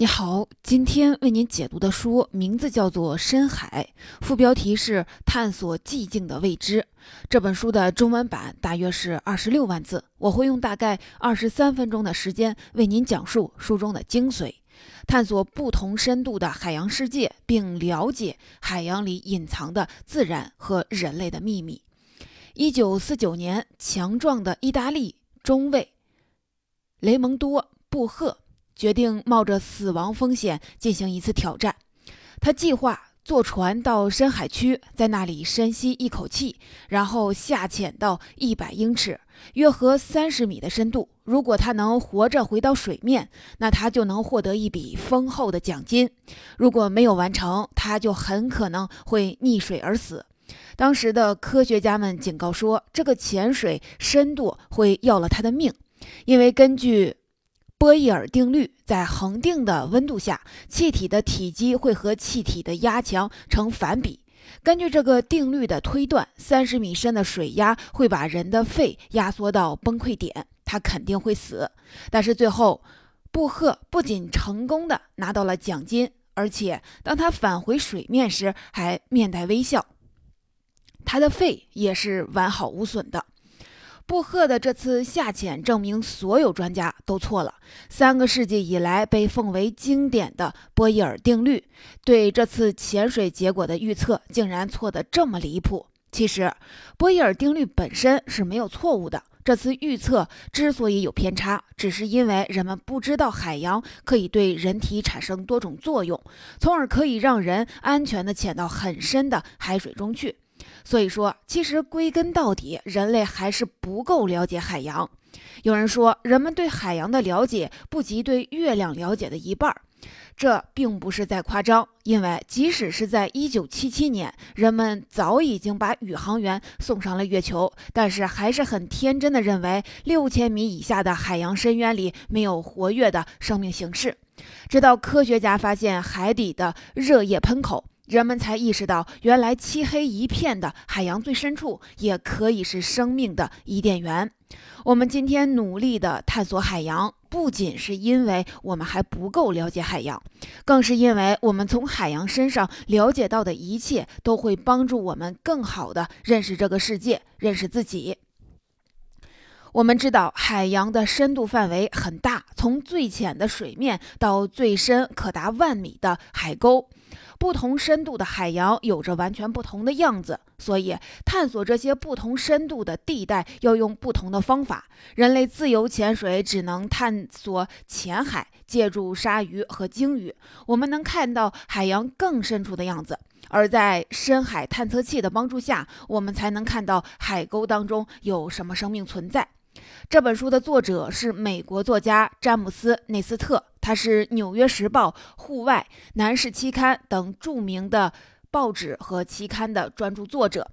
你好，今天为您解读的书名字叫做《深海》，副标题是“探索寂静的未知”。这本书的中文版大约是二十六万字，我会用大概二十三分钟的时间为您讲述书中的精髓，探索不同深度的海洋世界，并了解海洋里隐藏的自然和人类的秘密。一九四九年，强壮的意大利中尉雷蒙多·布赫。决定冒着死亡风险进行一次挑战。他计划坐船到深海区，在那里深吸一口气，然后下潜到一百英尺（约合三十米）的深度。如果他能活着回到水面，那他就能获得一笔丰厚的奖金；如果没有完成，他就很可能会溺水而死。当时的科学家们警告说，这个潜水深度会要了他的命，因为根据。波义尔定律，在恒定的温度下，气体的体积会和气体的压强成反比。根据这个定律的推断，三十米深的水压会把人的肺压缩到崩溃点，他肯定会死。但是最后，布赫不仅成功的拿到了奖金，而且当他返回水面时还面带微笑，他的肺也是完好无损的。布赫的这次下潜证明所有专家都错了。三个世纪以来被奉为经典的波义尔定律，对这次潜水结果的预测竟然错得这么离谱。其实，波义尔定律本身是没有错误的。这次预测之所以有偏差，只是因为人们不知道海洋可以对人体产生多种作用，从而可以让人安全地潜到很深的海水中去。所以说，其实归根到底，人类还是不够了解海洋。有人说，人们对海洋的了解不及对月亮了解的一半儿，这并不是在夸张。因为即使是在1977年，人们早已经把宇航员送上了月球，但是还是很天真的认为6000米以下的海洋深渊里没有活跃的生命形式。直到科学家发现海底的热液喷口。人们才意识到，原来漆黑一片的海洋最深处也可以是生命的伊甸园。我们今天努力地探索海洋，不仅是因为我们还不够了解海洋，更是因为我们从海洋身上了解到的一切，都会帮助我们更好地认识这个世界，认识自己。我们知道，海洋的深度范围很大，从最浅的水面到最深可达万米的海沟。不同深度的海洋有着完全不同的样子，所以探索这些不同深度的地带要用不同的方法。人类自由潜水只能探索浅海，借助鲨鱼和鲸鱼，我们能看到海洋更深处的样子；而在深海探测器的帮助下，我们才能看到海沟当中有什么生命存在。这本书的作者是美国作家詹姆斯·内斯特。他是《纽约时报》《户外》《男士期刊》等著名的报纸和期刊的专著作者，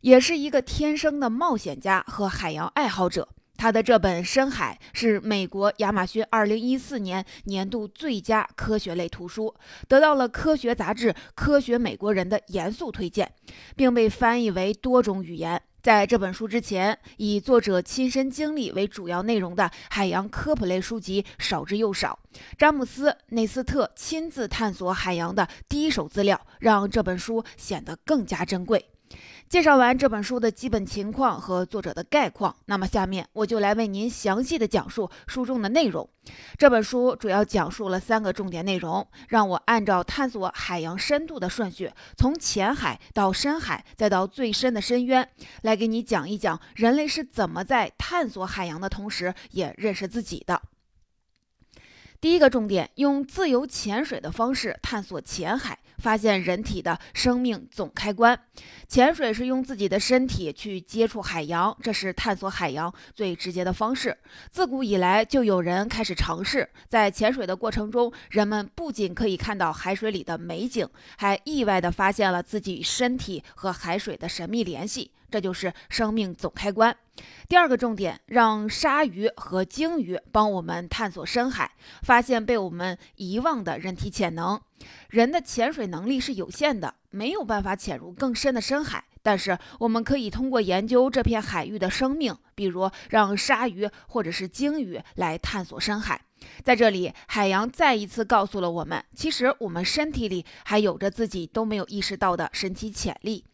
也是一个天生的冒险家和海洋爱好者。他的这本《深海》是美国亚马逊2014年年度最佳科学类图书，得到了科学杂志《科学美国人》的严肃推荐，并被翻译为多种语言。在这本书之前，以作者亲身经历为主要内容的海洋科普类书籍少之又少。詹姆斯·内斯特亲自探索海洋的第一手资料，让这本书显得更加珍贵。介绍完这本书的基本情况和作者的概况，那么下面我就来为您详细的讲述书中的内容。这本书主要讲述了三个重点内容，让我按照探索海洋深度的顺序，从浅海到深海，再到最深的深渊，来给你讲一讲人类是怎么在探索海洋的同时，也认识自己的。第一个重点，用自由潜水的方式探索浅海。发现人体的生命总开关，潜水是用自己的身体去接触海洋，这是探索海洋最直接的方式。自古以来就有人开始尝试，在潜水的过程中，人们不仅可以看到海水里的美景，还意外地发现了自己身体和海水的神秘联系。这就是生命总开关。第二个重点，让鲨鱼和鲸鱼帮我们探索深海，发现被我们遗忘的人体潜能。人的潜水能力是有限的，没有办法潜入更深的深海。但是我们可以通过研究这片海域的生命，比如让鲨鱼或者是鲸鱼来探索深海，在这里，海洋再一次告诉了我们，其实我们身体里还有着自己都没有意识到的神奇潜力。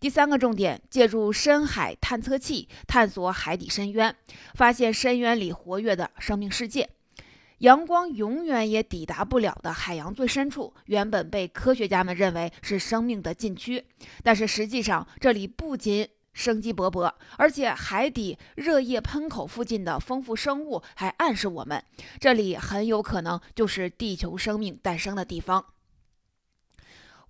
第三个重点，借助深海探测器探索海底深渊，发现深渊里活跃的生命世界。阳光永远也抵达不了的海洋最深处，原本被科学家们认为是生命的禁区，但是实际上这里不仅生机勃勃，而且海底热液喷口附近的丰富生物还暗示我们，这里很有可能就是地球生命诞生的地方。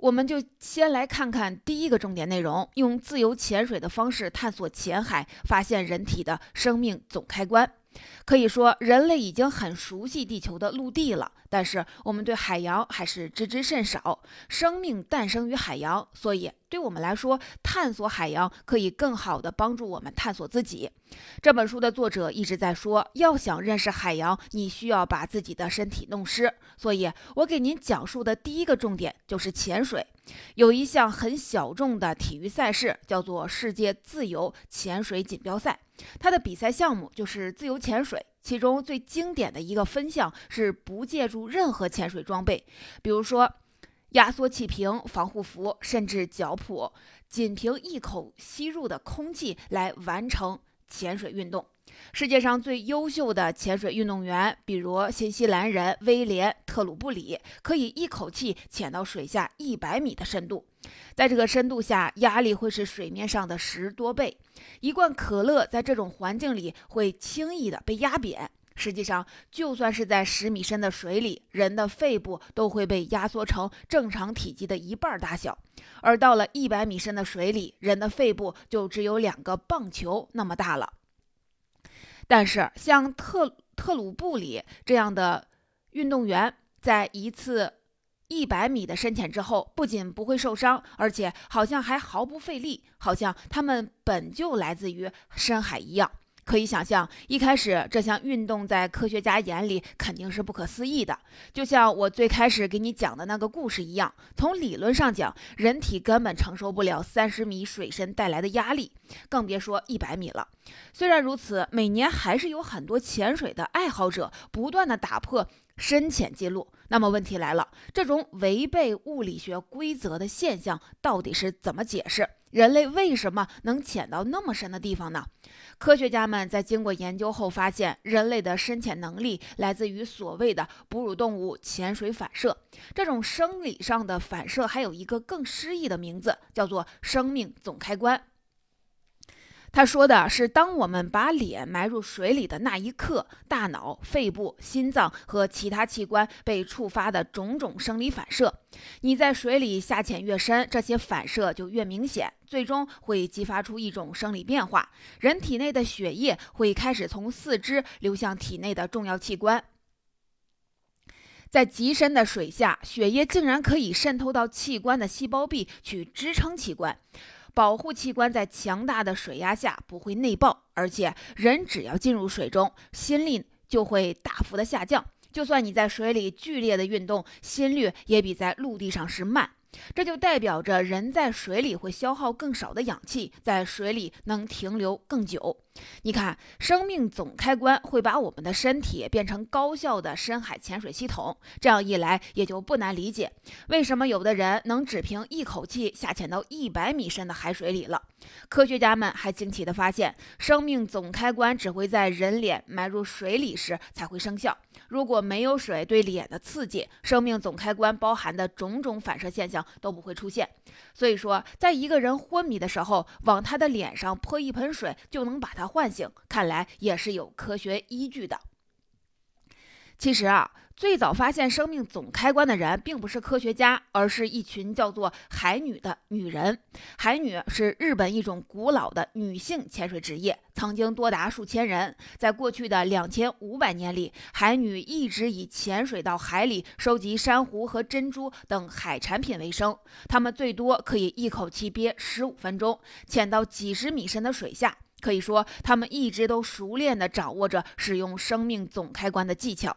我们就先来看看第一个重点内容：用自由潜水的方式探索浅海，发现人体的生命总开关。可以说，人类已经很熟悉地球的陆地了，但是我们对海洋还是知之甚少。生命诞生于海洋，所以对我们来说，探索海洋可以更好地帮助我们探索自己。这本书的作者一直在说，要想认识海洋，你需要把自己的身体弄湿。所以我给您讲述的第一个重点就是潜水。有一项很小众的体育赛事，叫做世界自由潜水锦标赛。它的比赛项目就是自由潜水，其中最经典的一个分项是不借助任何潜水装备，比如说压缩气瓶、防护服，甚至脚蹼，仅凭一口吸入的空气来完成潜水运动。世界上最优秀的潜水运动员，比如新西兰人威廉·特鲁布里，可以一口气潜到水下一百米的深度。在这个深度下，压力会是水面上的十多倍。一罐可乐在这种环境里会轻易的被压扁。实际上，就算是在十米深的水里，人的肺部都会被压缩成正常体积的一半大小。而到了一百米深的水里，人的肺部就只有两个棒球那么大了。但是，像特特鲁布里这样的运动员，在一次一百米的深潜之后，不仅不会受伤，而且好像还毫不费力，好像他们本就来自于深海一样。可以想象，一开始这项运动在科学家眼里肯定是不可思议的，就像我最开始给你讲的那个故事一样。从理论上讲，人体根本承受不了三十米水深带来的压力，更别说一百米了。虽然如此，每年还是有很多潜水的爱好者不断的打破深潜记录。那么问题来了，这种违背物理学规则的现象到底是怎么解释？人类为什么能潜到那么深的地方呢？科学家们在经过研究后发现，人类的深潜能力来自于所谓的哺乳动物潜水反射。这种生理上的反射还有一个更诗意的名字，叫做生命总开关。他说的是，当我们把脸埋入水里的那一刻，大脑、肺部、心脏和其他器官被触发的种种生理反射。你在水里下潜越深，这些反射就越明显，最终会激发出一种生理变化。人体内的血液会开始从四肢流向体内的重要器官。在极深的水下，血液竟然可以渗透到器官的细胞壁，去支撑器官。保护器官在强大的水压下不会内爆，而且人只要进入水中，心率就会大幅的下降。就算你在水里剧烈的运动，心率也比在陆地上时慢。这就代表着人在水里会消耗更少的氧气，在水里能停留更久。你看，生命总开关会把我们的身体变成高效的深海潜水系统。这样一来，也就不难理解为什么有的人能只凭一口气下潜到一百米深的海水里了。科学家们还惊奇地发现，生命总开关只会在人脸埋入水里时才会生效。如果没有水对脸的刺激，生命总开关包含的种种反射现象都不会出现。所以说，在一个人昏迷的时候，往他的脸上泼一盆水就能把他唤醒，看来也是有科学依据的。其实啊。最早发现生命总开关的人，并不是科学家，而是一群叫做海女的女人。海女是日本一种古老的女性潜水职业，曾经多达数千人。在过去的两千五百年里，海女一直以潜水到海里收集珊瑚和珍珠等海产品为生。她们最多可以一口气憋十五分钟，潜到几十米深的水下。可以说，他们一直都熟练地掌握着使用生命总开关的技巧。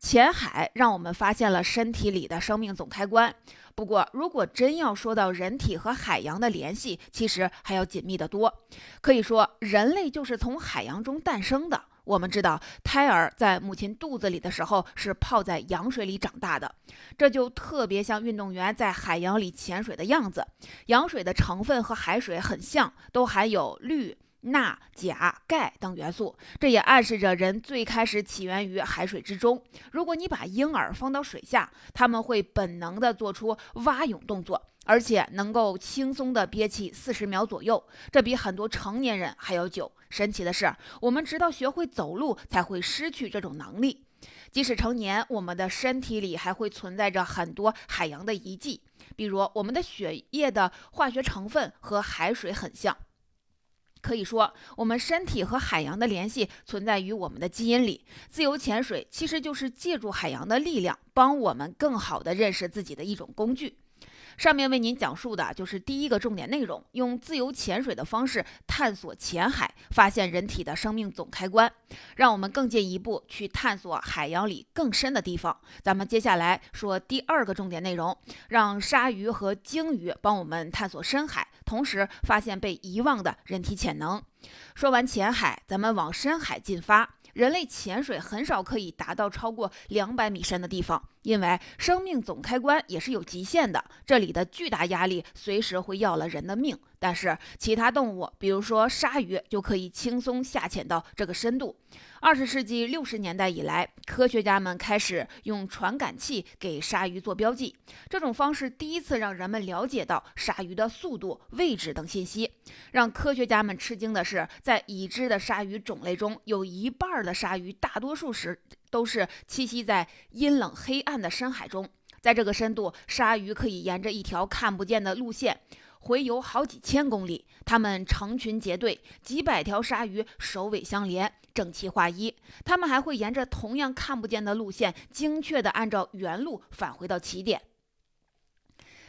浅海让我们发现了身体里的生命总开关。不过，如果真要说到人体和海洋的联系，其实还要紧密得多。可以说，人类就是从海洋中诞生的。我们知道，胎儿在母亲肚子里的时候是泡在羊水里长大的，这就特别像运动员在海洋里潜水的样子。羊水的成分和海水很像，都含有氯。钠、钾、钙等元素，这也暗示着人最开始起源于海水之中。如果你把婴儿放到水下，他们会本能地做出蛙泳动作，而且能够轻松地憋气四十秒左右，这比很多成年人还要久。神奇的是，我们直到学会走路才会失去这种能力。即使成年，我们的身体里还会存在着很多海洋的遗迹，比如我们的血液的化学成分和海水很像。可以说，我们身体和海洋的联系存在于我们的基因里。自由潜水其实就是借助海洋的力量，帮我们更好地认识自己的一种工具。上面为您讲述的就是第一个重点内容，用自由潜水的方式探索浅海，发现人体的生命总开关，让我们更进一步去探索海洋里更深的地方。咱们接下来说第二个重点内容，让鲨鱼和鲸鱼帮我们探索深海，同时发现被遗忘的人体潜能。说完浅海，咱们往深海进发。人类潜水很少可以达到超过两百米深的地方，因为生命总开关也是有极限的。这里的巨大压力随时会要了人的命。但是其他动物，比如说鲨鱼，就可以轻松下潜到这个深度。二十世纪六十年代以来，科学家们开始用传感器给鲨鱼做标记。这种方式第一次让人们了解到鲨鱼的速度、位置等信息。让科学家们吃惊的是，在已知的鲨鱼种类中，有一半的鲨鱼大多数时都是栖息在阴冷黑暗的深海中。在这个深度，鲨鱼可以沿着一条看不见的路线。回游好几千公里，它们成群结队，几百条鲨鱼首尾相连，整齐划一。它们还会沿着同样看不见的路线，精确地按照原路返回到起点。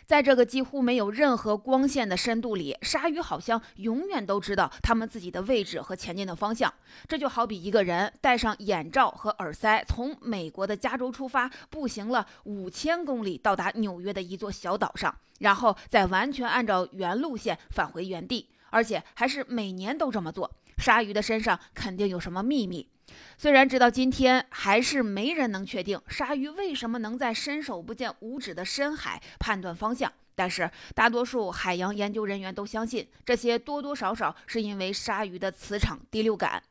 在这个几乎没有任何光线的深度里，鲨鱼好像永远都知道它们自己的位置和前进的方向。这就好比一个人戴上眼罩和耳塞，从美国的加州出发，步行了五千公里，到达纽约的一座小岛上，然后再完全按照原路线返回原地，而且还是每年都这么做。鲨鱼的身上肯定有什么秘密。虽然直到今天还是没人能确定鲨鱼为什么能在伸手不见五指的深海判断方向，但是大多数海洋研究人员都相信，这些多多少少是因为鲨鱼的磁场第六感。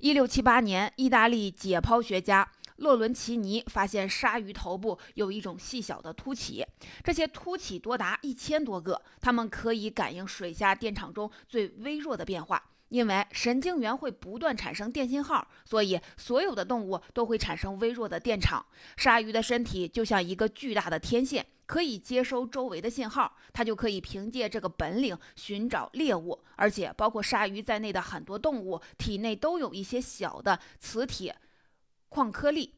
一六七八年，意大利解剖学家洛伦齐尼发现鲨鱼头部有一种细小的凸起，这些凸起多达一千多个，它们可以感应水下电场中最微弱的变化。因为神经元会不断产生电信号，所以所有的动物都会产生微弱的电场。鲨鱼的身体就像一个巨大的天线，可以接收周围的信号，它就可以凭借这个本领寻找猎物。而且，包括鲨鱼在内的很多动物体内都有一些小的磁铁矿颗粒。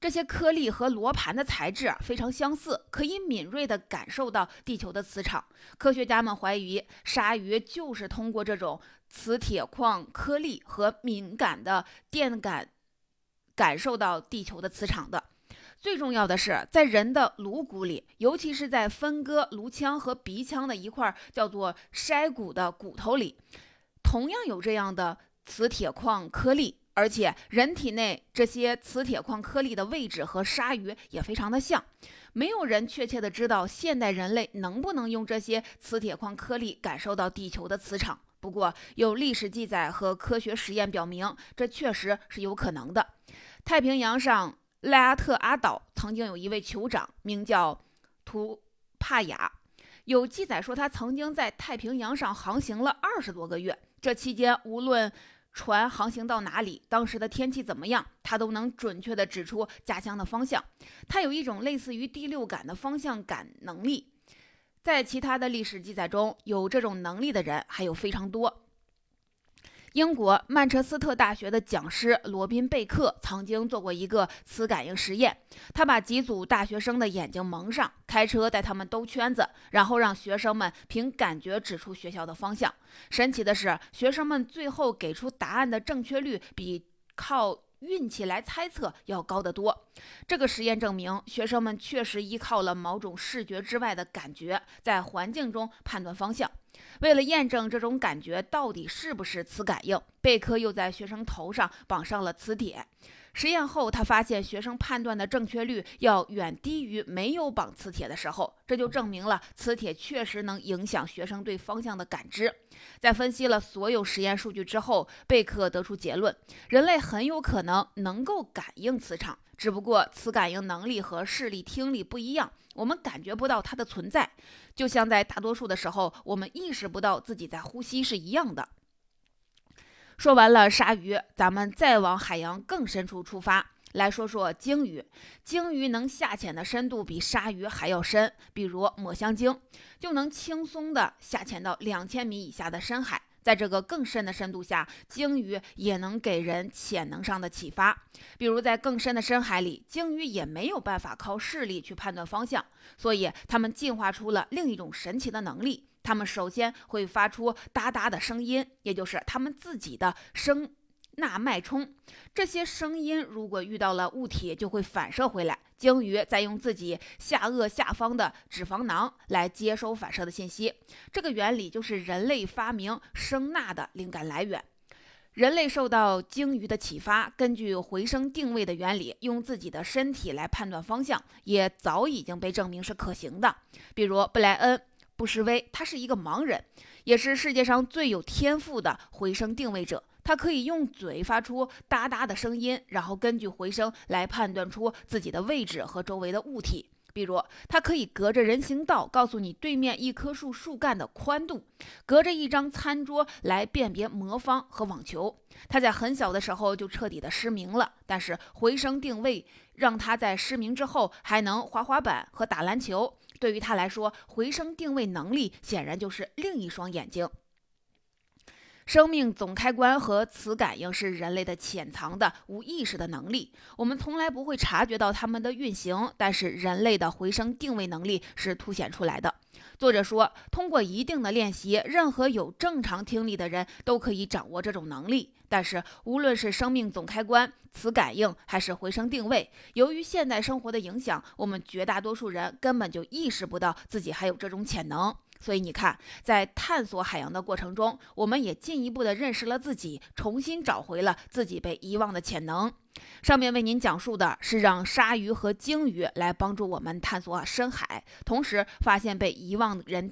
这些颗粒和罗盘的材质非常相似，可以敏锐地感受到地球的磁场。科学家们怀疑，鲨鱼就是通过这种磁铁矿颗粒和敏感的电感感受到地球的磁场的。最重要的是，在人的颅骨里，尤其是在分割颅腔和鼻腔的一块叫做筛骨的骨头里，同样有这样的磁铁矿颗粒。而且，人体内这些磁铁矿颗粒的位置和鲨鱼也非常的像。没有人确切的知道现代人类能不能用这些磁铁矿颗粒感受到地球的磁场。不过，有历史记载和科学实验表明，这确实是有可能的。太平洋上赖阿特阿岛曾经有一位酋长，名叫图帕雅。有记载说，他曾经在太平洋上航行了二十多个月，这期间无论船航行到哪里，当时的天气怎么样，他都能准确地指出家乡的方向。他有一种类似于第六感的方向感能力，在其他的历史记载中，有这种能力的人还有非常多。英国曼彻斯特大学的讲师罗宾贝克曾经做过一个磁感应实验。他把几组大学生的眼睛蒙上，开车带他们兜圈子，然后让学生们凭感觉指出学校的方向。神奇的是，学生们最后给出答案的正确率比靠运气来猜测要高得多。这个实验证明，学生们确实依靠了某种视觉之外的感觉，在环境中判断方向。为了验证这种感觉到底是不是磁感应，贝克又在学生头上绑上了磁铁。实验后，他发现学生判断的正确率要远低于没有绑磁铁的时候，这就证明了磁铁确实能影响学生对方向的感知。在分析了所有实验数据之后，贝克得出结论：人类很有可能能够感应磁场，只不过磁感应能力和视力、听力不一样，我们感觉不到它的存在，就像在大多数的时候，我们意识不到自己在呼吸是一样的。说完了鲨鱼，咱们再往海洋更深处出发，来说说鲸鱼。鲸鱼能下潜的深度比鲨鱼还要深，比如抹香鲸就能轻松地下潜到两千米以下的深海。在这个更深的深度下，鲸鱼也能给人潜能上的启发。比如在更深的深海里，鲸鱼也没有办法靠视力去判断方向，所以它们进化出了另一种神奇的能力。它们首先会发出哒哒的声音，也就是它们自己的声呐脉冲。这些声音如果遇到了物体，就会反射回来。鲸鱼再用自己下颚下方的脂肪囊来接收反射的信息。这个原理就是人类发明声呐的灵感来源。人类受到鲸鱼的启发，根据回声定位的原理，用自己的身体来判断方向，也早已经被证明是可行的。比如布莱恩。布什威，他是一个盲人，也是世界上最有天赋的回声定位者。他可以用嘴发出哒哒的声音，然后根据回声来判断出自己的位置和周围的物体。比如，他可以隔着人行道告诉你对面一棵树树干的宽度，隔着一张餐桌来辨别魔方和网球。他在很小的时候就彻底的失明了，但是回声定位让他在失明之后还能滑滑板和打篮球。对于他来说，回声定位能力显然就是另一双眼睛。生命总开关和磁感应是人类的潜藏的无意识的能力，我们从来不会察觉到它们的运行，但是人类的回声定位能力是凸显出来的。作者说，通过一定的练习，任何有正常听力的人都可以掌握这种能力。但是，无论是生命总开关、磁感应，还是回声定位，由于现代生活的影响，我们绝大多数人根本就意识不到自己还有这种潜能。所以，你看，在探索海洋的过程中，我们也进一步的认识了自己，重新找回了自己被遗忘的潜能。上面为您讲述的是让鲨鱼和鲸鱼来帮助我们探索深海，同时发现被遗忘人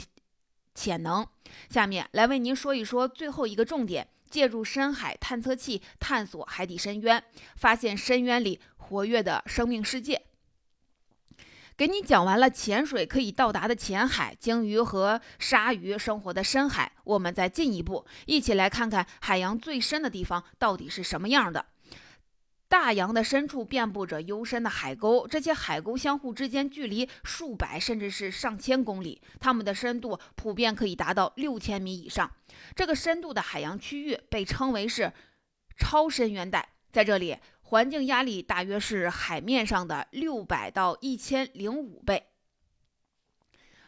潜能。下面来为您说一说最后一个重点。借助深海探测器探索海底深渊，发现深渊里活跃的生命世界。给你讲完了潜水可以到达的浅海，鲸鱼和鲨鱼生活的深海，我们再进一步，一起来看看海洋最深的地方到底是什么样的。大洋的深处遍布着幽深的海沟，这些海沟相互之间距离数百甚至是上千公里，它们的深度普遍可以达到六千米以上。这个深度的海洋区域被称为是超深渊带，在这里环境压力大约是海面上的六百到一千零五倍。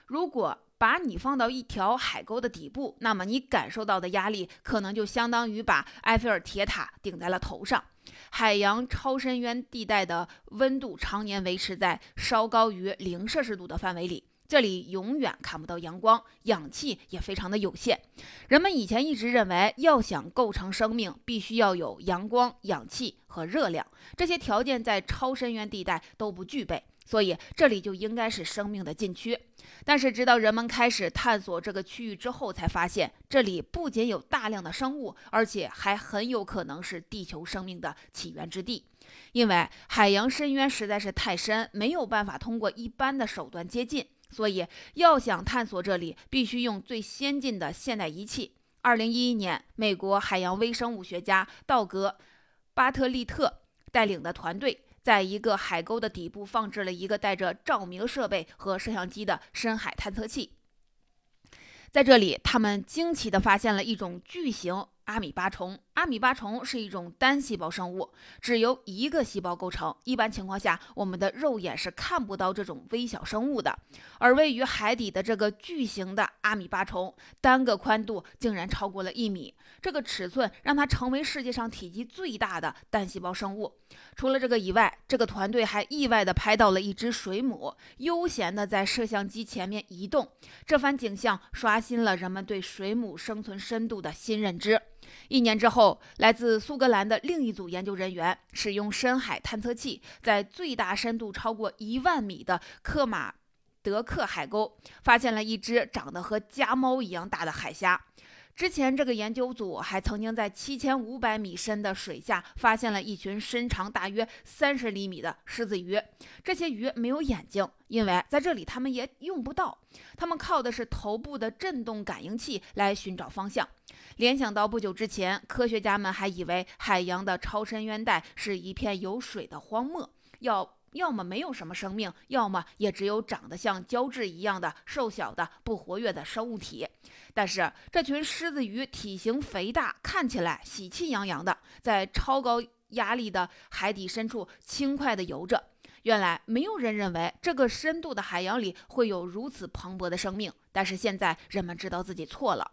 如果把你放到一条海沟的底部，那么你感受到的压力可能就相当于把埃菲尔铁塔顶在了头上。海洋超深渊地带的温度常年维持在稍高于零摄氏度的范围里，这里永远看不到阳光，氧气也非常的有限。人们以前一直认为，要想构成生命，必须要有阳光、氧气和热量，这些条件在超深渊地带都不具备。所以这里就应该是生命的禁区，但是直到人们开始探索这个区域之后，才发现这里不仅有大量的生物，而且还很有可能是地球生命的起源之地。因为海洋深渊实在是太深，没有办法通过一般的手段接近，所以要想探索这里，必须用最先进的现代仪器。二零一一年，美国海洋微生物学家道格·巴特利特带领的团队。在一个海沟的底部放置了一个带着照明设备和摄像机的深海探测器，在这里，他们惊奇地发现了一种巨型阿米巴虫。阿米巴虫是一种单细胞生物，只由一个细胞构成。一般情况下，我们的肉眼是看不到这种微小生物的。而位于海底的这个巨型的阿米巴虫，单个宽度竟然超过了一米，这个尺寸让它成为世界上体积最大的单细胞生物。除了这个以外，这个团队还意外地拍到了一只水母悠闲地在摄像机前面移动。这番景象刷新了人们对水母生存深度的新认知。一年之后，来自苏格兰的另一组研究人员使用深海探测器，在最大深度超过一万米的克马德克海沟，发现了一只长得和家猫一样大的海虾。之前，这个研究组还曾经在七千五百米深的水下发现了一群身长大约三十厘米的狮子鱼。这些鱼没有眼睛，因为在这里它们也用不到，它们靠的是头部的振动感应器来寻找方向。联想到不久之前，科学家们还以为海洋的超深渊带是一片有水的荒漠，要。要么没有什么生命，要么也只有长得像胶质一样的瘦小的不活跃的生物体。但是这群狮子鱼体型肥大，看起来喜气洋洋的，在超高压力的海底深处轻快地游着。原来没有人认为这个深度的海洋里会有如此蓬勃的生命，但是现在人们知道自己错了。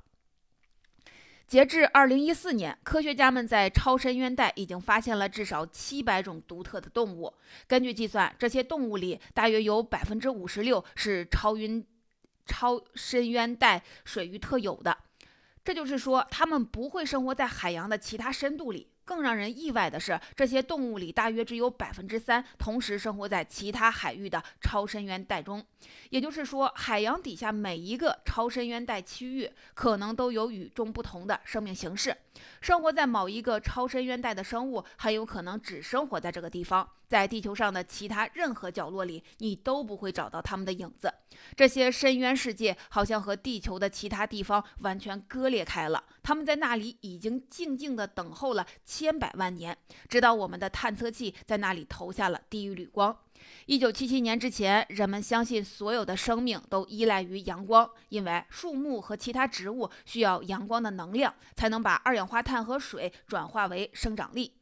截至二零一四年，科学家们在超深渊带已经发现了至少七百种独特的动物。根据计算，这些动物里大约有百分之五十六是超晕、超深渊带水域特有的。这就是说，它们不会生活在海洋的其他深度里。更让人意外的是，这些动物里大约只有百分之三同时生活在其他海域的超深渊带中。也就是说，海洋底下每一个超深渊带区域可能都有与众不同的生命形式。生活在某一个超深渊带的生物很有可能只生活在这个地方，在地球上的其他任何角落里，你都不会找到它们的影子。这些深渊世界好像和地球的其他地方完全割裂开了，它们在那里已经静静地等候了。千百万年，直到我们的探测器在那里投下了第一缕光。一九七七年之前，人们相信所有的生命都依赖于阳光，因为树木和其他植物需要阳光的能量，才能把二氧化碳和水转化为生长力。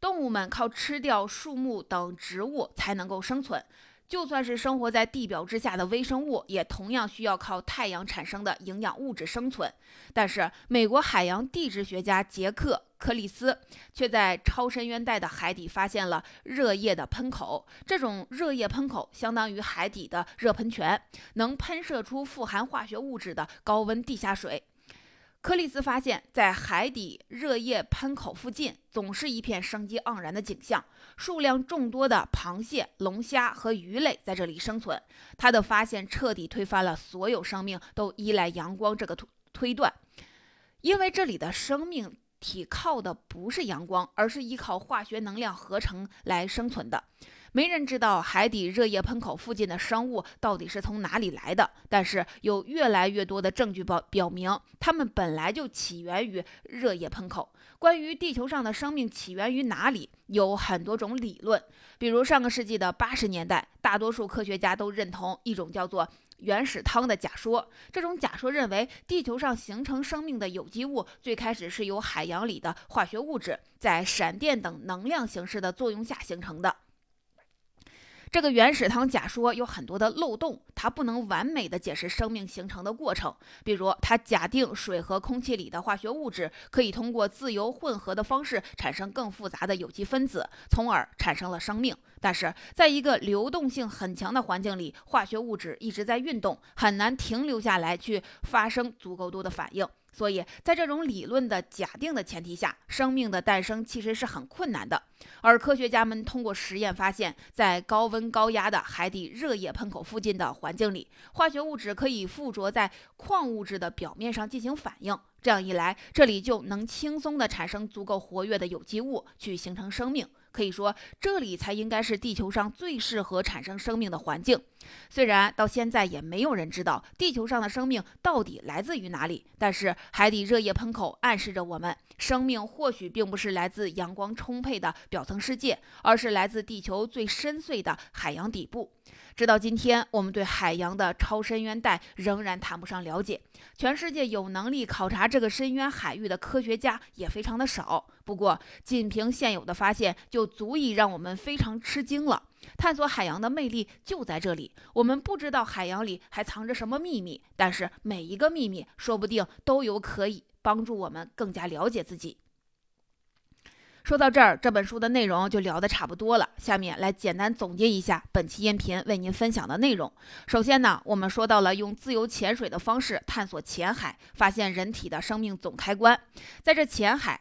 动物们靠吃掉树木等植物才能够生存。就算是生活在地表之下的微生物，也同样需要靠太阳产生的营养物质生存。但是，美国海洋地质学家杰克·克里斯却在超深渊带的海底发现了热液的喷口。这种热液喷口相当于海底的热喷泉，能喷射出富含化学物质的高温地下水。克里斯发现，在海底热液喷口附近，总是一片生机盎然的景象，数量众多的螃蟹、龙虾和鱼类在这里生存。他的发现彻底推翻了所有生命都依赖阳光这个推推断，因为这里的生命体靠的不是阳光，而是依靠化学能量合成来生存的。没人知道海底热液喷口附近的生物到底是从哪里来的，但是有越来越多的证据表表明，它们本来就起源于热液喷口。关于地球上的生命起源于哪里，有很多种理论。比如上个世纪的八十年代，大多数科学家都认同一种叫做原始汤的假说。这种假说认为，地球上形成生命的有机物最开始是由海洋里的化学物质在闪电等能量形式的作用下形成的。这个原始汤假说有很多的漏洞，它不能完美的解释生命形成的过程。比如，它假定水和空气里的化学物质可以通过自由混合的方式产生更复杂的有机分子，从而产生了生命。但是，在一个流动性很强的环境里，化学物质一直在运动，很难停留下来去发生足够多的反应。所以在这种理论的假定的前提下，生命的诞生其实是很困难的。而科学家们通过实验发现，在高温高压的海底热液喷口附近的环境里，化学物质可以附着在矿物质的表面上进行反应。这样一来，这里就能轻松地产生足够活跃的有机物，去形成生命。可以说，这里才应该是地球上最适合产生生命的环境。虽然到现在也没有人知道地球上的生命到底来自于哪里，但是海底热液喷口暗示着我们，生命或许并不是来自阳光充沛的表层世界，而是来自地球最深邃的海洋底部。直到今天，我们对海洋的超深渊带仍然谈不上了解。全世界有能力考察这个深渊海域的科学家也非常的少。不过，仅凭现有的发现，就足以让我们非常吃惊了。探索海洋的魅力就在这里。我们不知道海洋里还藏着什么秘密，但是每一个秘密，说不定都有可以帮助我们更加了解自己。说到这儿，这本书的内容就聊得差不多了。下面来简单总结一下本期音频为您分享的内容。首先呢，我们说到了用自由潜水的方式探索浅海，发现人体的生命总开关。在这浅海，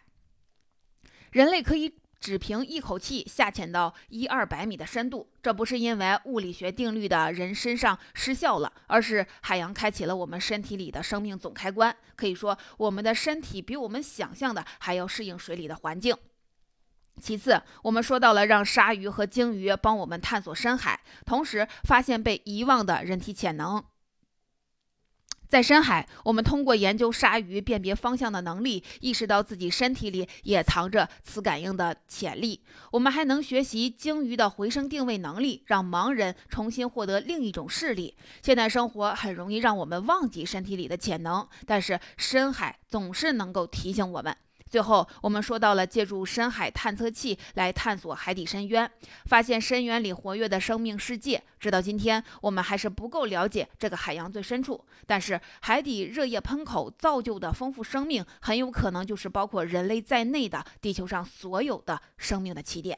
人类可以只凭一口气下潜到一二百米的深度。这不是因为物理学定律的人身上失效了，而是海洋开启了我们身体里的生命总开关。可以说，我们的身体比我们想象的还要适应水里的环境。其次，我们说到了让鲨鱼和鲸鱼帮我们探索深海，同时发现被遗忘的人体潜能。在深海，我们通过研究鲨鱼辨别方向的能力，意识到自己身体里也藏着磁感应的潜力。我们还能学习鲸鱼的回声定位能力，让盲人重新获得另一种视力。现代生活很容易让我们忘记身体里的潜能，但是深海总是能够提醒我们。最后，我们说到了借助深海探测器来探索海底深渊，发现深渊里活跃的生命世界。直到今天，我们还是不够了解这个海洋最深处。但是，海底热液喷口造就的丰富生命，很有可能就是包括人类在内的地球上所有的生命的起点。